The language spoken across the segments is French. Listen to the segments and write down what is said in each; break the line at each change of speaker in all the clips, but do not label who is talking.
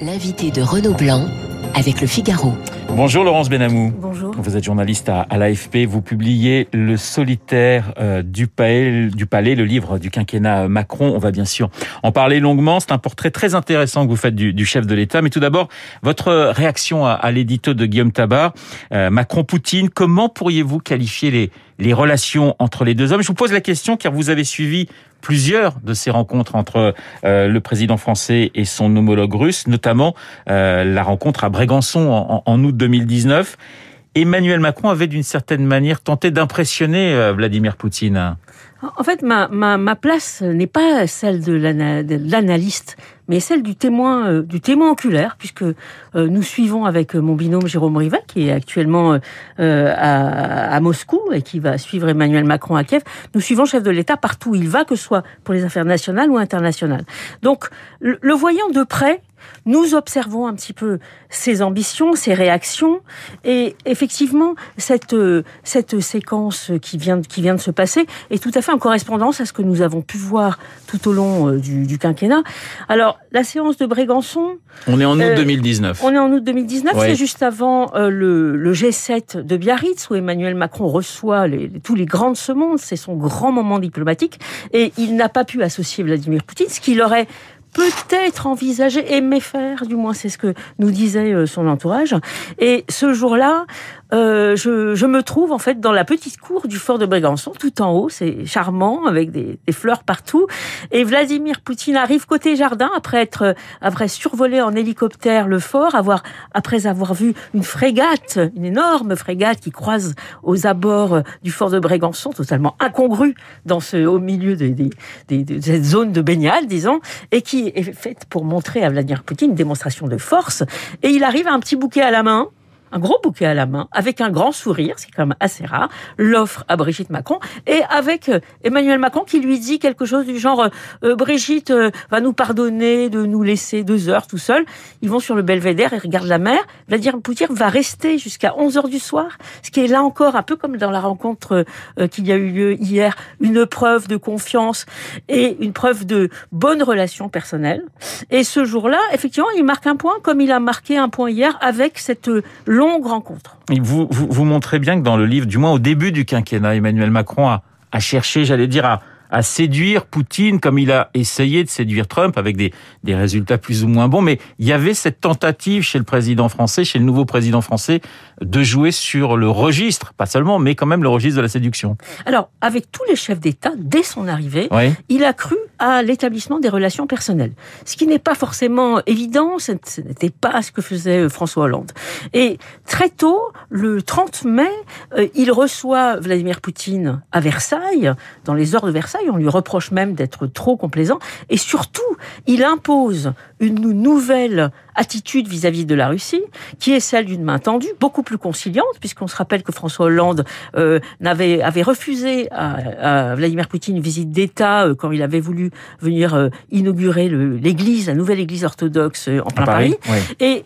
L'invité de Renaud Blanc avec le Figaro.
Bonjour Laurence Benamou.
Bonjour.
Vous êtes journaliste à, à l'AFP. Vous publiez Le solitaire euh, du, palais, du palais, le livre du quinquennat Macron. On va bien sûr en parler longuement. C'est un portrait très intéressant que vous faites du, du chef de l'État. Mais tout d'abord, votre réaction à, à l'édito de Guillaume Tabar. Euh, Macron-Poutine, comment pourriez-vous qualifier les, les relations entre les deux hommes? Je vous pose la question car vous avez suivi plusieurs de ces rencontres entre euh, le président français et son homologue russe, notamment euh, la rencontre à Brégançon en, en, août 2019. Emmanuel Macron avait d'une certaine manière tenté d'impressionner euh, Vladimir Poutine.
En fait, ma, ma, ma place n'est pas celle de l'analyste, mais celle du témoin, euh, du témoin oculaire, puisque euh, nous suivons avec mon binôme Jérôme Rivet, qui est actuellement euh, à, Moscou et qui va suivre Emmanuel Macron à Kiev. Nous suivons chef de l'État partout où il va, que ce soit pour les affaires nationales ou internationales. Donc, le voyant de près, nous observons un petit peu ses ambitions, ses réactions, et effectivement, cette, cette séquence qui vient, qui vient de se passer est tout à fait en correspondance à ce que nous avons pu voir tout au long du, du quinquennat. Alors, la séance de Brégançon...
On est en août euh, 2019.
On est en août 2019, ouais. c'est juste avant euh, le, le, G7 de Biarritz, où Emmanuel Macron reçoit les, tous les grands de ce monde, c'est son grand moment diplomatique, et il n'a pas pu associer Vladimir Poutine, ce qui aurait peut-être envisager, aimer faire, du moins c'est ce que nous disait euh, son entourage. Et ce jour-là, euh, je, je, me trouve en fait dans la petite cour du fort de Brégançon, tout en haut, c'est charmant, avec des, des, fleurs partout. Et Vladimir Poutine arrive côté jardin après être après survolé en hélicoptère le fort, avoir après avoir vu une frégate, une énorme frégate qui croise aux abords du fort de Brégançon, totalement incongrue dans ce au milieu de, de, de, de cette zone de baignade, disons, et qui est faite pour montrer à Vladimir Poutine une démonstration de force. Et il arrive à un petit bouquet à la main un gros bouquet à la main, avec un grand sourire, c'est quand même assez rare, l'offre à Brigitte Macron, et avec Emmanuel Macron qui lui dit quelque chose du genre euh, Brigitte euh, va nous pardonner de nous laisser deux heures tout seul. Ils vont sur le belvédère et regardent la mer. Vladimir Poutine va rester jusqu'à 11 heures du soir, ce qui est là encore un peu comme dans la rencontre euh, qu'il y a eu lieu hier, une preuve de confiance et une preuve de bonne relation personnelle. Et ce jour-là, effectivement, il marque un point comme il a marqué un point hier avec cette longue rencontre.
Vous, vous, vous, montrez bien que dans le livre, du moins au début du quinquennat, Emmanuel Macron a, a cherché, j'allais dire, à, à séduire Poutine comme il a essayé de séduire Trump avec des, des résultats plus ou moins bons. Mais il y avait cette tentative chez le président français, chez le nouveau président français, de jouer sur le registre, pas seulement, mais quand même le registre de la séduction.
Alors, avec tous les chefs d'État, dès son arrivée, oui. il a cru à l'établissement des relations personnelles. Ce qui n'est pas forcément évident, ce n'était pas ce que faisait François Hollande. Et très tôt, le 30 mai, il reçoit Vladimir Poutine à Versailles, dans les heures de Versailles. On lui reproche même d'être trop complaisant. Et surtout, il impose une nouvelle attitude vis-à-vis -vis de la Russie, qui est celle d'une main tendue, beaucoup plus conciliante, puisqu'on se rappelle que François Hollande euh, avait, avait refusé à, à, Vladimir Poutine une visite d'État euh, quand il avait voulu venir euh, inaugurer l'église, la nouvelle église orthodoxe en plein Paris.
Paris.
Oui. Et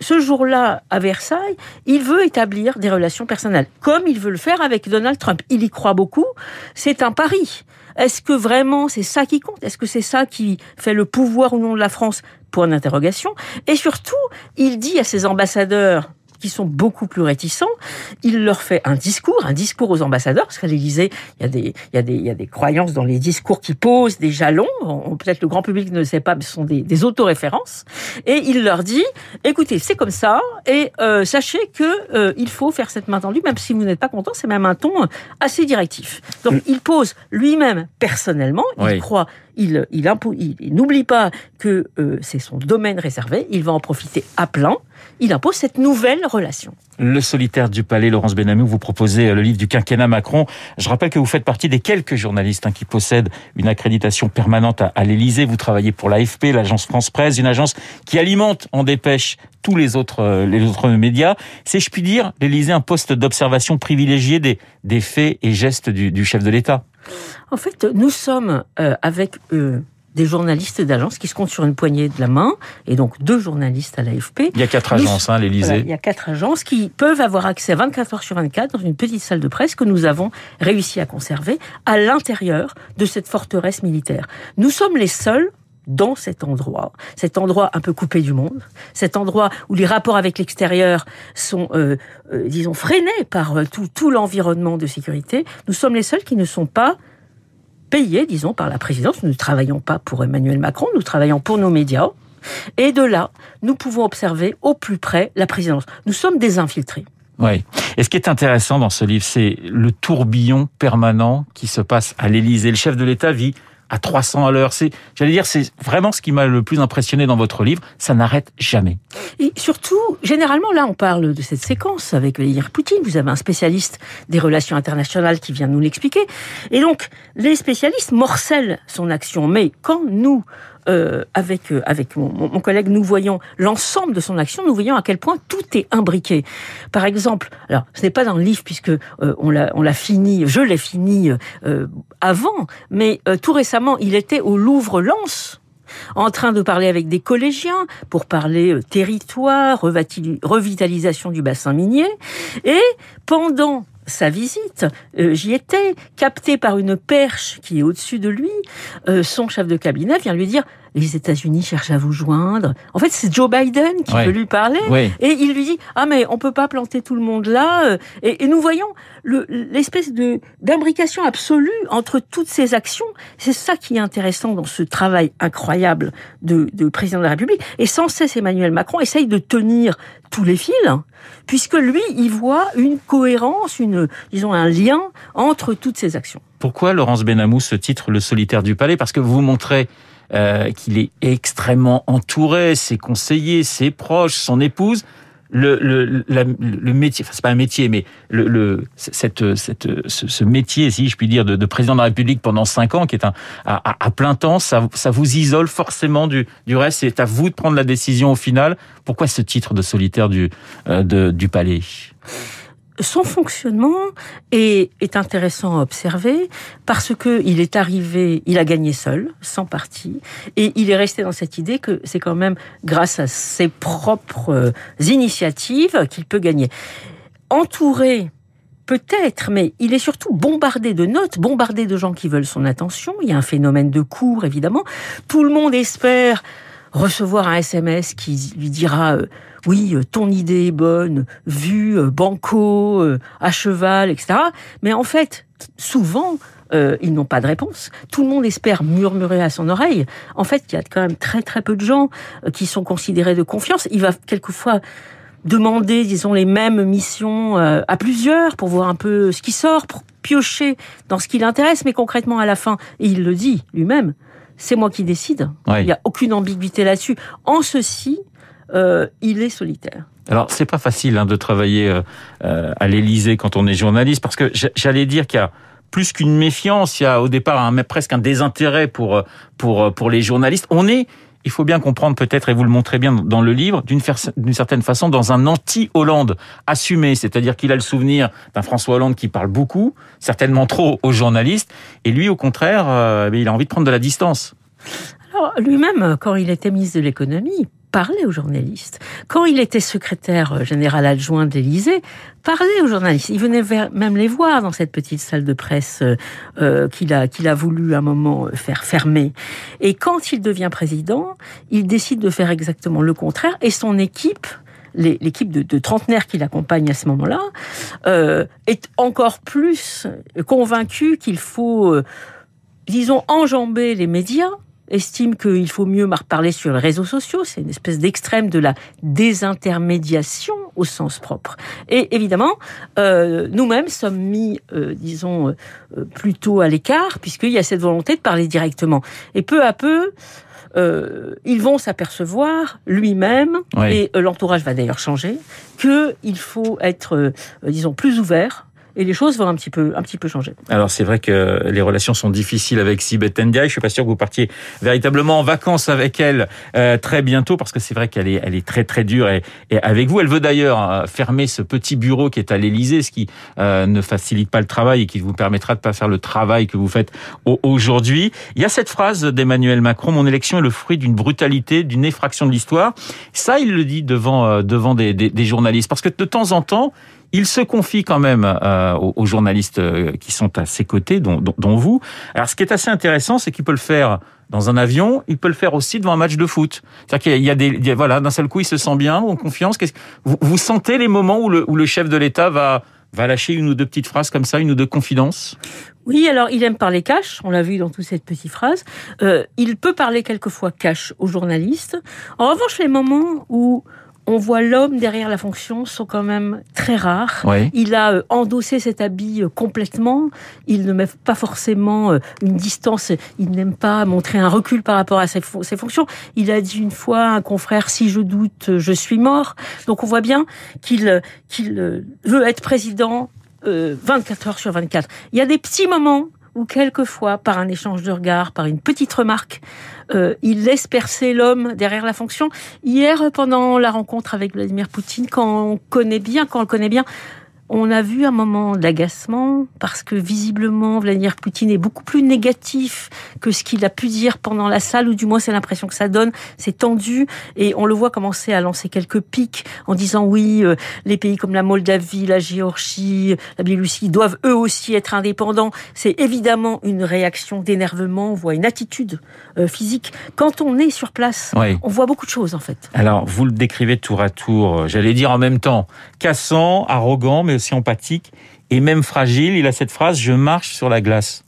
ce jour-là, à Versailles, il veut établir des relations personnelles, comme il veut le faire avec Donald Trump. Il y croit beaucoup. C'est un pari. Est-ce que vraiment c'est ça qui compte? Est-ce que c'est ça qui fait le pouvoir ou non de la France? Point d'interrogation. Et surtout, il dit à ses ambassadeurs qui sont beaucoup plus réticents. Il leur fait un discours, un discours aux ambassadeurs, parce qu'à l'Élysée, il y a des, croyances dans les discours qui posent des jalons. Peut-être le grand public ne le sait pas, mais ce sont des, des autoréférences. Et il leur dit, écoutez, c'est comme ça, et euh, sachez que euh, il faut faire cette main tendue, même si vous n'êtes pas content, c'est même un ton assez directif. Donc, mmh. il pose lui-même personnellement, il croit il, il, il, il n'oublie pas que euh, c'est son domaine réservé, il va en profiter à plein, il impose cette nouvelle relation.
Le solitaire du palais, Laurence Benamou, vous proposez le livre du quinquennat Macron. Je rappelle que vous faites partie des quelques journalistes hein, qui possèdent une accréditation permanente à, à l'Élysée. Vous travaillez pour l'AFP, l'agence France Presse, une agence qui alimente en dépêche tous les autres, euh, les autres médias. C'est, je puis dire, l'Élysée un poste d'observation privilégié des, des faits et gestes du, du chef de l'État.
En fait, nous sommes euh, avec euh, des journalistes d'agence qui se comptent sur une poignée de la main, et donc deux journalistes à l'AFP.
Il y a quatre agences, hein, l'Élysée. Voilà,
il y a quatre agences qui peuvent avoir accès 24 heures sur 24 dans une petite salle de presse que nous avons réussi à conserver à l'intérieur de cette forteresse militaire. Nous sommes les seuls dans cet endroit, cet endroit un peu coupé du monde, cet endroit où les rapports avec l'extérieur sont, euh, euh, disons, freinés par euh, tout, tout l'environnement de sécurité, nous sommes les seuls qui ne sont pas payés, disons, par la présidence. Nous ne travaillons pas pour Emmanuel Macron, nous travaillons pour nos médias. Et de là, nous pouvons observer au plus près la présidence. Nous sommes des infiltrés.
Oui. Et ce qui est intéressant dans ce livre, c'est le tourbillon permanent qui se passe à l'Élysée. Le chef de l'État vit à 300 à l'heure. C'est, j'allais dire, c'est vraiment ce qui m'a le plus impressionné dans votre livre. Ça n'arrête jamais.
Et surtout, généralement, là, on parle de cette séquence avec Vladimir Poutine. Vous avez un spécialiste des relations internationales qui vient nous l'expliquer. Et donc, les spécialistes morcellent son action. Mais quand nous, euh, avec euh, avec mon, mon, collègue, nous voyons l'ensemble de son action, nous voyons à quel point tout est imbriqué. Par exemple, alors ce n'est pas dans le livre puisque euh, on l'a fini, je l'ai fini euh, avant, mais tout récemment, il était au Louvre-Lens en train de parler avec des collégiens pour parler territoire, revitalisation du bassin minier. Et pendant sa visite, euh, j'y étais, capté par une perche qui est au-dessus de lui, euh, son chef de cabinet vient lui dire les États-Unis cherchent à vous joindre. En fait, c'est Joe Biden qui veut lui parler. Et il lui dit, ah mais on peut pas planter tout le monde là. Euh, et, nous voyons l'espèce de d'imbrication absolue entre toutes ces actions. C'est ça qui est intéressant dans ce travail incroyable de, de président de la République. Et sans cesse, Emmanuel Macron essaye de tenir tous les fils, puisque lui, il voit une cohérence, une, disons, un lien entre toutes ces actions.
Pourquoi Laurence Benamou se titre Le solitaire du palais? Parce que vous montrez euh, qu'il est extrêmement entouré, ses conseillers, ses proches, son épouse. Le, le, le métier, enfin c'est pas un métier, mais le, le cette, cette, ce, métier, si je puis dire, de, de, président de la République pendant cinq ans, qui est un, à, à plein temps, ça, ça vous isole forcément du, du reste. C'est à vous de prendre la décision au final. Pourquoi ce titre de solitaire du, euh, de, du palais?
Son fonctionnement est, est, intéressant à observer parce que il est arrivé, il a gagné seul, sans parti, et il est resté dans cette idée que c'est quand même grâce à ses propres euh, initiatives qu'il peut gagner. Entouré Peut-être, mais il est surtout bombardé de notes, bombardé de gens qui veulent son attention. Il y a un phénomène de cours, évidemment. Tout le monde espère recevoir un SMS qui lui dira euh, oui, euh, ton idée est bonne, vue, euh, banco, à cheval, etc. Mais en fait, souvent, ils n'ont pas de réponse. Tout le monde espère murmurer à son oreille. En fait, il y a quand même très très peu de gens qui sont considérés de confiance. Il va quelquefois demander, disons, les mêmes missions à plusieurs pour voir un peu ce qui sort, pour piocher dans ce qui l'intéresse, mais concrètement à la fin, et il le dit lui-même, c'est moi qui décide. Il n'y a aucune ambiguïté là-dessus. En ceci, euh, il est solitaire.
Alors c'est pas facile hein, de travailler euh, euh, à l'Élysée quand on est journaliste parce que j'allais dire qu'il y a plus qu'une méfiance, il y a au départ un, presque un désintérêt pour pour pour les journalistes. On est il faut bien comprendre peut-être, et vous le montrez bien dans le livre, d'une certaine façon dans un anti-Hollande assumé, c'est-à-dire qu'il a le souvenir d'un François Hollande qui parle beaucoup, certainement trop aux journalistes, et lui au contraire, euh, il a envie de prendre de la distance.
Alors lui-même, quand il était ministre de l'économie, parlait aux journalistes. Quand il était secrétaire général adjoint d'Élysée, parlait aux journalistes. Il venait même les voir dans cette petite salle de presse euh, euh, qu'il a, qu'il a voulu à un moment faire fermer. Et quand il devient président, il décide de faire exactement le contraire et son équipe l'équipe de, de trentenaires qui l'accompagne à ce moment-là euh, est encore plus convaincue qu'il faut, disons, enjamber les médias estime qu'il faut mieux parler sur les réseaux sociaux. C'est une espèce d'extrême de la désintermédiation au sens propre. Et évidemment, euh, nous-mêmes sommes mis, euh, disons, euh, plutôt à l'écart, puisqu'il y a cette volonté de parler directement. Et peu à peu, euh, ils vont s'apercevoir lui-même, et l'entourage va d'ailleurs changer, qu'il faut être, disons, plus ouvert et les choses vont un petit peu, un petit peu changer.
Alors c'est vrai que les relations sont difficiles avec Sibeth Ndiaye. Je suis pas sûr que vous partiez véritablement en vacances avec elle euh, très bientôt parce que c'est vrai qu'elle est, elle est très très dure et, et avec vous. Elle veut d'ailleurs euh, fermer ce petit bureau qui est à l'Élysée, ce qui euh, ne facilite pas le travail et qui vous permettra de pas faire le travail que vous faites aujourd'hui. Il y a cette phrase d'Emmanuel Macron mon élection est le fruit d'une brutalité, d'une effraction de l'histoire. Ça, il le dit devant devant des, des journalistes parce que de temps en temps il se confie quand même euh, aux, journalistes euh, qui sont à ses côtés, dont, vous. Alors, ce qui est assez intéressant, c'est qu'il peut le faire dans un avion, il peut le faire aussi devant un match de foot. C'est-à-dire qu'il y a des, voilà, d'un seul coup, il se sent bien, en confiance. Vous, sentez les moments où le, chef de l'État va, va lâcher une ou deux petites phrases comme ça, une ou deux confidences?
Oui, alors il aime parler cash, on l'a vu dans toute cette petite phrase. Euh, il peut parler quelquefois cash aux journalistes. En revanche, les moments où on voit l'homme derrière la fonction sont quand même très rares. Il a euh, endossé cet habit euh, complètement. Il ne met pas forcément euh, une distance. Il n'aime pas montrer un recul par rapport à ses, fonctions. Il a dit une fois à un confrère si je doute, je suis mort. Donc on voit bien qu'il qu'il veut être président 24 heures sur 24. Il y a des petits moments où quelquefois, par un échange de regards, par une petite remarque, euh, il laisse percer l'homme derrière la fonction. Hier, pendant la rencontre avec Vladimir Poutine, quand on connaît bien, quand on le connaît bien, on a vu un moment d'agacement parce que visiblement Vladimir Poutine est beaucoup plus négatif que ce qu'il a pu dire pendant la salle, ou du moins c'est l'impression que ça donne. C'est tendu et on le voit commencer à lancer quelques pics en disant oui, euh, les pays comme la Moldavie, la Géorgie, la Biélorussie doivent eux aussi être indépendants. C'est évidemment une réaction d'énervement, on voit une attitude euh, physique. Quand on est sur place, on voit beaucoup de choses en fait.
Alors vous le décrivez tour à tour, euh, j'allais dire en même temps, cassant, arrogant, mais aussi empathique et même fragile. Il a cette phrase Je marche sur la glace.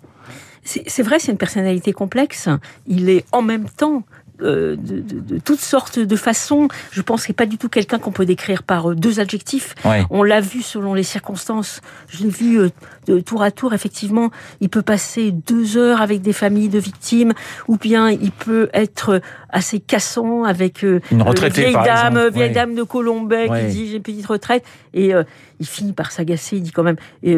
C'est vrai, c'est une personnalité complexe. Il est en même temps euh, de, toutes sortes de façons. Je pense qu'il n'est pas du tout quelqu'un qu'on peut décrire par euh, deux adjectifs. On l'a vu selon les circonstances. Je l'ai vu euh, de tour à tour, effectivement. Il peut passer deux heures avec des familles de victimes, ou bien il peut être assez cassant avec
une retraitée,
vieille dame, vieille dame de Colombay qui dit j'ai une petite retraite, et il finit par s'agacer. Il dit quand même. Et,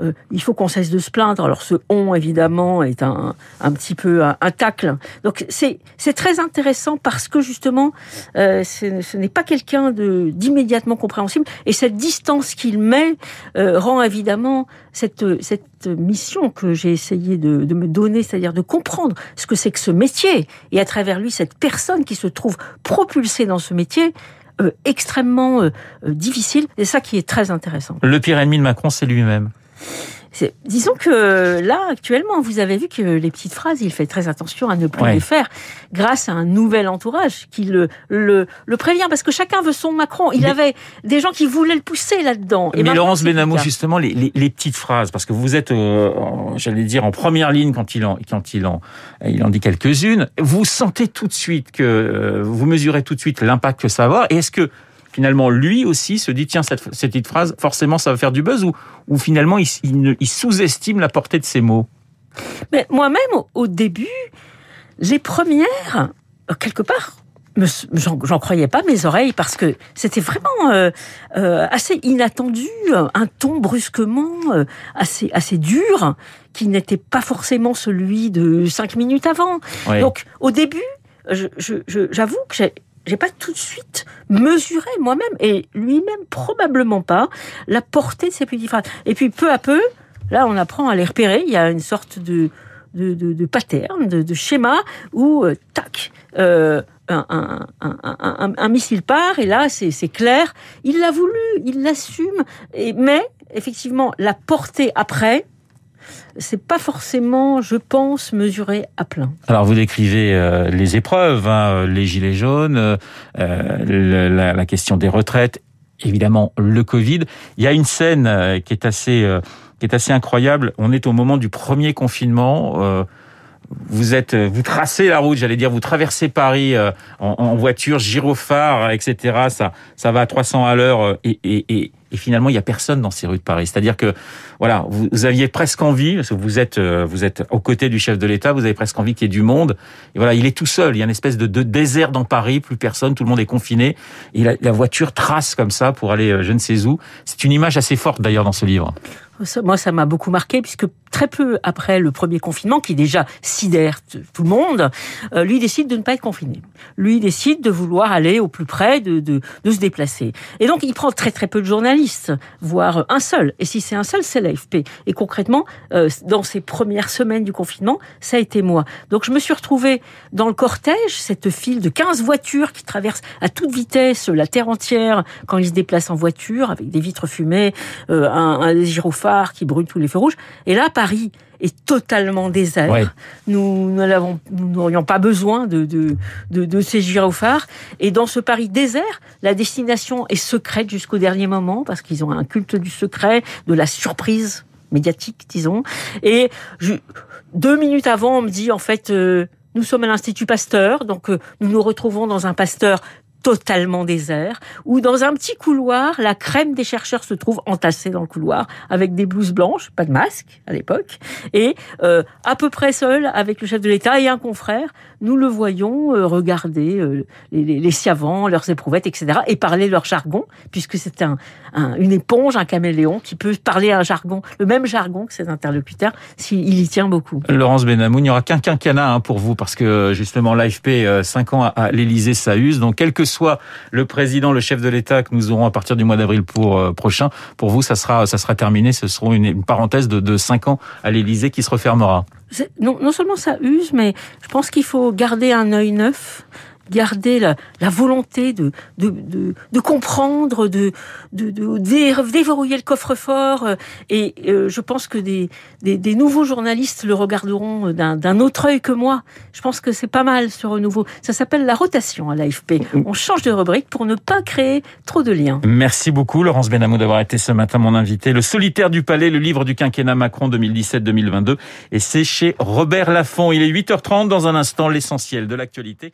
euh, il faut qu'on cesse de se plaindre. Alors ce on, évidemment, est un, un petit peu un, tacle. Donc c'est très intéressant parce que justement, euh, ce n'est pas quelqu'un d'immédiatement compréhensible. Et cette distance qu'il met euh, rend évidemment cette, cette mission que j'ai essayé de, de, me donner, c'est-à-dire de comprendre ce que c'est que ce métier, et à travers lui, cette personne qui se trouve propulsée dans ce métier, euh, extrêmement euh, difficile. Et ça qui est très intéressant.
Le pire ennemi de Macron, c'est lui-même.
Disons que là, actuellement, vous avez vu que les petites phrases, il fait très attention à ne plus les faire, grâce à un nouvel entourage qui le, le, le prévient, parce que chacun veut son Macron. Il avait des gens qui voulaient le pousser là-dedans.
mais Laurence Benamou, justement, les, les, les, petites phrases, parce que vous êtes, euh, j'allais dire, en première ligne quand il en, quand il en, il en dit quelques-unes, vous sentez tout de suite que, euh, vous mesurez tout de suite l'impact que ça va avoir, et est-ce que finalement, lui aussi se dit, tiens, cette, cette petite phrase, forcément, ça va faire du buzz, ou, ou finalement, il, il, sous-estime la portée de ces mots?
Mais moi-même, au début, les premières, euh, quelque part, j'en croyais pas mes oreilles parce que c'était vraiment euh, euh, assez inattendu, un ton brusquement assez assez dur qui n'était pas forcément celui de cinq minutes avant. Donc au début, j'avoue je, je, que j'ai pas tout de suite mesuré moi-même et lui-même probablement pas la portée de ces petites phrases. Et puis peu à peu, là, on apprend à les repérer. Il y a une sorte de de, de, de pattern, de, de, schéma où euh, tac, euh, un, un, un, un, missile part et là c'est clair. Il l'a voulu, il l'assume. Mais effectivement, la portée après, c'est pas forcément, je pense, mesuré à plein.
Alors vous décrivez euh, les épreuves, hein, les gilets jaunes, euh, la, question des retraites, évidemment le Covid. Il y a une scène euh, qui est assez qui est assez incroyable. On est au moment du premier confinement vous êtes, vous tracez la route, j'allais dire, vous traversez Paris en, voiture, gyrophare, etc. Ça, ça va à 300 à l'heure et, et finalement il y a personne dans ces rues de Paris. C'est-à-dire que voilà, vous, aviez presque envie, parce que vous êtes euh, vous êtes aux côtés du chef de l'État, vous avez presque envie qu'il y ait du monde. Et voilà, il est tout seul. Il y a une espèce de, désert dans Paris, plus personne, tout le monde est confiné. Et la, la voiture trace comme ça pour aller euh, je ne sais où. C'est une image assez forte d'ailleurs dans ce livre.
Moi, ça m'a beaucoup marqué puisque très peu après le premier confinement, qui déjà sidère tout le monde, euh, lui décide de ne pas être confiné. Lui décide de vouloir aller au plus près, de, de, de, se déplacer. Et donc, il prend très très peu de journalistes, voire un seul. Et si c'est un seul, c'est l'AFP. Et concrètement, euh, dans ces premières semaines du confinement, ça a été moi. Donc, je me suis retrouvée dans le cortège, cette file de 15 voitures qui traversent à toute vitesse la terre entière quand ils se déplacent en voiture, avec des vitres fumées, euh, un, un gyrophare phares qui brûlent tous les feux rouges. Et là, Paris est totalement désert. Nous n'aurions pas besoin de, de, de, de, ces gyrophares. Et dans ce Paris désert, la destination est secrète jusqu'au dernier moment parce qu'ils ont un culte du secret, de la surprise médiatique, disons. Et deux minutes avant, on me dit en fait. Euh, nous sommes à l'Institut Pasteur, donc euh, nous nous retrouvons dans un Pasteur totalement désert, où dans un petit couloir, la crème des chercheurs se trouve entassée dans le couloir, avec des blouses blanches, pas de masque à l'époque, et euh, à peu près seul avec le chef de l'État et un confrère, nous le voyons euh, regarder euh, les, les, les, savants, leurs éprouvettes, etc., et parler leur jargon, puisque c'est un, un, une éponge, un caméléon, qui peut parler un jargon, le même jargon que ses interlocuteurs, s'il y tient beaucoup.
Laurence Benamou, il n'y aura qu'un quinquennat hein, pour vous, parce que justement l'AFP, 5 ans à, l'Élysée, ça use, donc quelques soit le président, le chef de l'État que nous aurons à partir du mois d'avril pour euh, prochain, pour vous, ça sera, ça sera terminé. Ce sera une, parenthèse de, de cinq ans à l'Élysée qui se refermera.
Non, non seulement ça use, mais je pense qu'il faut garder un œil neuf garder la, la volonté de, de, de, de, comprendre, de, de, de déverrouiller le coffre-fort. Euh, et euh, je pense que des, des, des, nouveaux journalistes le regarderont d'un autre œil que moi. Je pense que c'est pas mal ce renouveau. Ça s'appelle la rotation à l'AFP. On change de rubrique pour ne pas créer trop de liens.
Merci beaucoup Laurence Benamou d'avoir été ce matin mon invité. Le solitaire du palais, le livre du quinquennat Macron 2017-2022. Et c'est chez Robert Laffont. Il est 8h30 dans un instant l'essentiel de l'actualité.